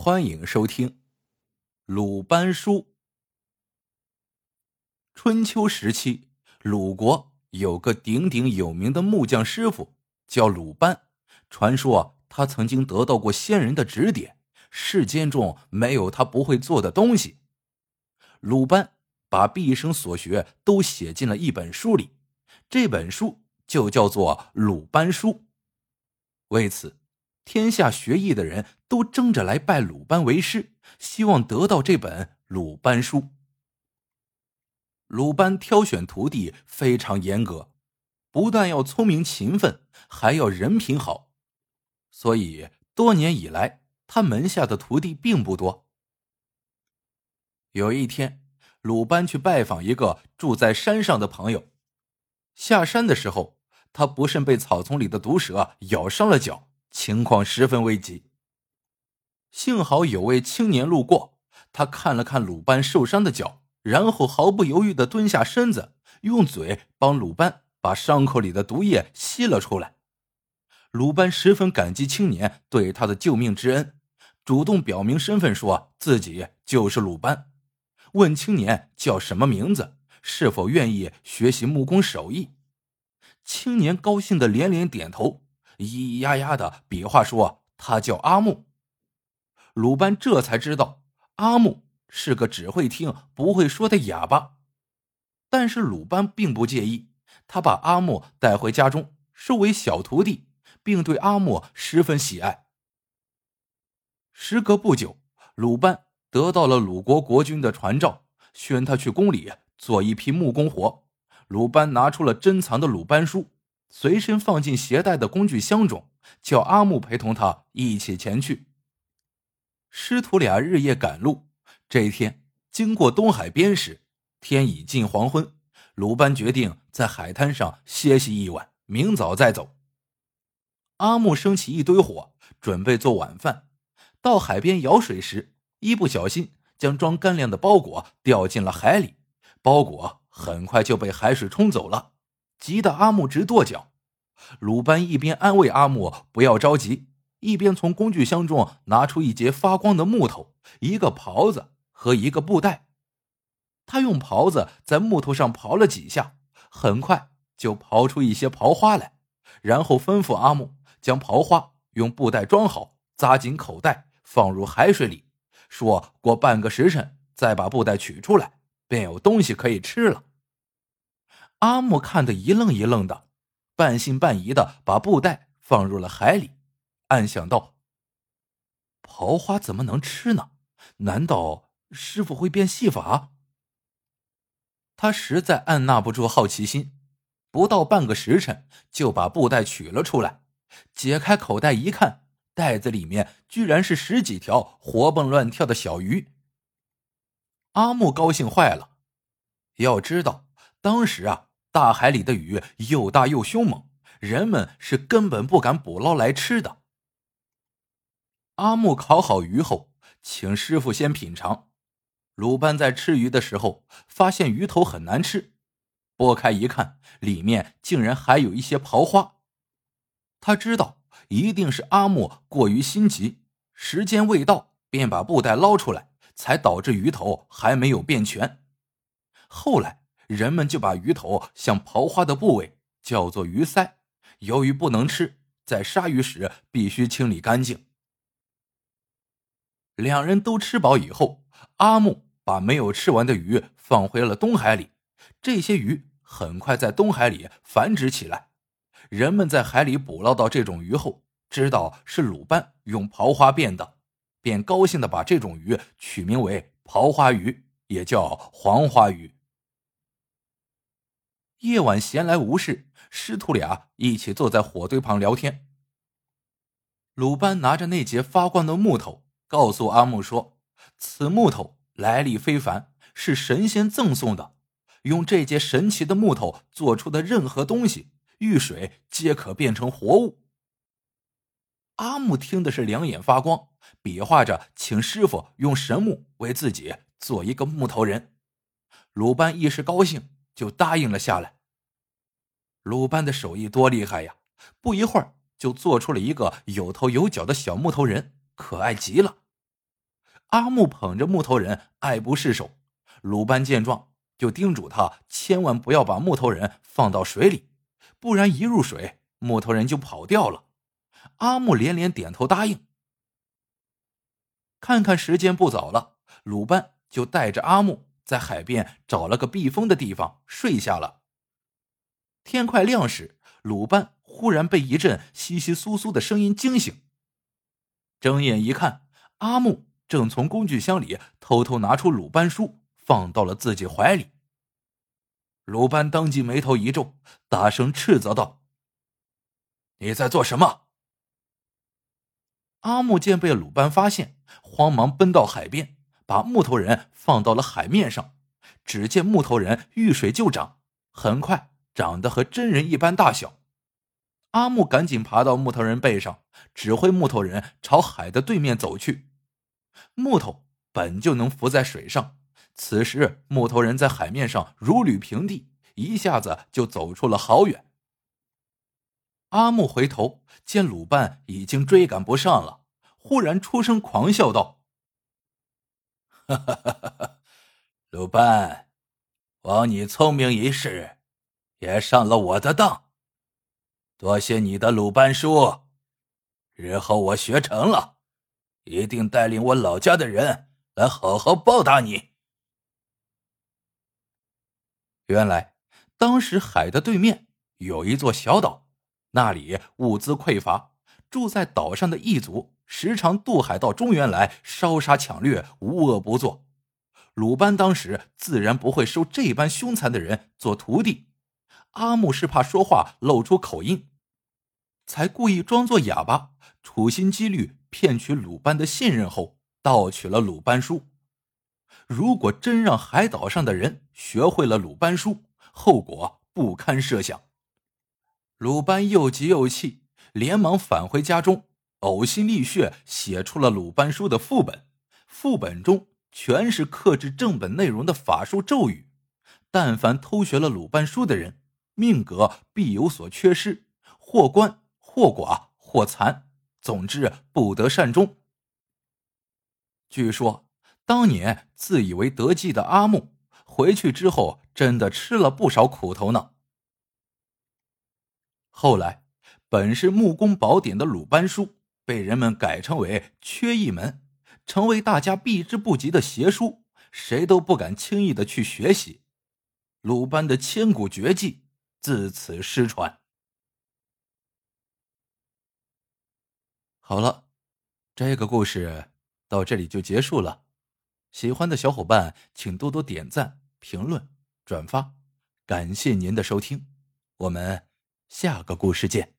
欢迎收听《鲁班书》。春秋时期，鲁国有个鼎鼎有名的木匠师傅，叫鲁班。传说他曾经得到过仙人的指点，世间中没有他不会做的东西。鲁班把毕生所学都写进了一本书里，这本书就叫做《鲁班书》。为此。天下学艺的人都争着来拜鲁班为师，希望得到这本《鲁班书》。鲁班挑选徒弟非常严格，不但要聪明勤奋，还要人品好，所以多年以来，他门下的徒弟并不多。有一天，鲁班去拜访一个住在山上的朋友，下山的时候，他不慎被草丛里的毒蛇咬伤了脚。情况十分危急。幸好有位青年路过，他看了看鲁班受伤的脚，然后毫不犹豫的蹲下身子，用嘴帮鲁班把伤口里的毒液吸了出来。鲁班十分感激青年对他的救命之恩，主动表明身份，说自己就是鲁班，问青年叫什么名字，是否愿意学习木工手艺。青年高兴的连连点头。咿咿呀呀的比划说：“他叫阿木。”鲁班这才知道阿木是个只会听不会说的哑巴。但是鲁班并不介意，他把阿木带回家中，收为小徒弟，并对阿木十分喜爱。时隔不久，鲁班得到了鲁国国君的传召，宣他去宫里做一批木工活。鲁班拿出了珍藏的鲁班书。随身放进携带的工具箱中，叫阿木陪同他一起前去。师徒俩日夜赶路。这一天经过东海边时，天已近黄昏。鲁班决定在海滩上歇息一晚，明早再走。阿木升起一堆火，准备做晚饭。到海边舀水时，一不小心将装干粮的包裹掉进了海里，包裹很快就被海水冲走了。急得阿木直跺脚，鲁班一边安慰阿木不要着急，一边从工具箱中拿出一截发光的木头、一个刨子和一个布袋。他用刨子在木头上刨了几下，很快就刨出一些刨花来，然后吩咐阿木将刨花用布袋装好，扎进口袋，放入海水里，说过半个时辰再把布袋取出来，便有东西可以吃了。阿木看得一愣一愣的，半信半疑的把布袋放入了海里，暗想道：“刨花怎么能吃呢？难道师傅会变戏法？”他实在按捺不住好奇心，不到半个时辰就把布袋取了出来，解开口袋一看，袋子里面居然是十几条活蹦乱跳的小鱼。阿木高兴坏了，要知道当时啊。大海里的鱼又大又凶猛，人们是根本不敢捕捞来吃的。阿木烤好鱼后，请师傅先品尝。鲁班在吃鱼的时候，发现鱼头很难吃，剥开一看，里面竟然还有一些刨花。他知道一定是阿木过于心急，时间未到，便把布袋捞出来，才导致鱼头还没有变全。后来。人们就把鱼头像刨花的部位叫做鱼鳃，由于不能吃，在杀鱼时必须清理干净。两人都吃饱以后，阿木把没有吃完的鱼放回了东海里。这些鱼很快在东海里繁殖起来。人们在海里捕捞到这种鱼后，知道是鲁班用刨花变的，便高兴的把这种鱼取名为刨花鱼，也叫黄花鱼。夜晚闲来无事，师徒俩一起坐在火堆旁聊天。鲁班拿着那节发光的木头，告诉阿木说：“此木头来历非凡，是神仙赠送的。用这节神奇的木头做出的任何东西，遇水皆可变成活物。”阿木听的是两眼发光，比划着请师傅用神木为自己做一个木头人。鲁班一时高兴。就答应了下来。鲁班的手艺多厉害呀！不一会儿就做出了一个有头有脚的小木头人，可爱极了。阿木捧着木头人，爱不释手。鲁班见状，就叮嘱他千万不要把木头人放到水里，不然一入水，木头人就跑掉了。阿木连连点头答应。看看时间不早了，鲁班就带着阿木在海边找了个避风的地方睡下了。天快亮时，鲁班忽然被一阵窸窸窣窣的声音惊醒。睁眼一看，阿木正从工具箱里偷偷拿出鲁班书，放到了自己怀里。鲁班当即眉头一皱，大声斥责道：“你在做什么？”阿木见被鲁班发现，慌忙奔到海边，把木头人放到了海面上。只见木头人遇水就长，很快长得和真人一般大小。阿木赶紧爬到木头人背上，指挥木头人朝海的对面走去。木头本就能浮在水上，此时木头人在海面上如履平地，一下子就走出了好远。阿木回头见鲁班已经追赶不上了，忽然出声狂笑道：“！哈哈哈哈鲁班，枉你聪明一世，也上了我的当。”多谢你的鲁班书，日后我学成了，一定带领我老家的人来好好报答你。原来，当时海的对面有一座小岛，那里物资匮乏，住在岛上的异族时常渡海到中原来烧杀抢掠，无恶不作。鲁班当时自然不会收这般凶残的人做徒弟。阿木是怕说话露出口音，才故意装作哑巴，处心积虑骗取鲁班的信任后，盗取了鲁班书。如果真让海岛上的人学会了鲁班书，后果不堪设想。鲁班又急又气，连忙返回家中，呕心沥血写出了鲁班书的副本。副本中全是克制正本内容的法术咒语，但凡偷学了鲁班书的人。命格必有所缺失，或官或寡或残，总之不得善终。据说当年自以为得计的阿木回去之后，真的吃了不少苦头呢。后来，本是木工宝典的鲁班书被人们改称为缺一门，成为大家避之不及的邪书，谁都不敢轻易的去学习。鲁班的千古绝技。自此失传。好了，这个故事到这里就结束了。喜欢的小伙伴请多多点赞、评论、转发，感谢您的收听。我们下个故事见。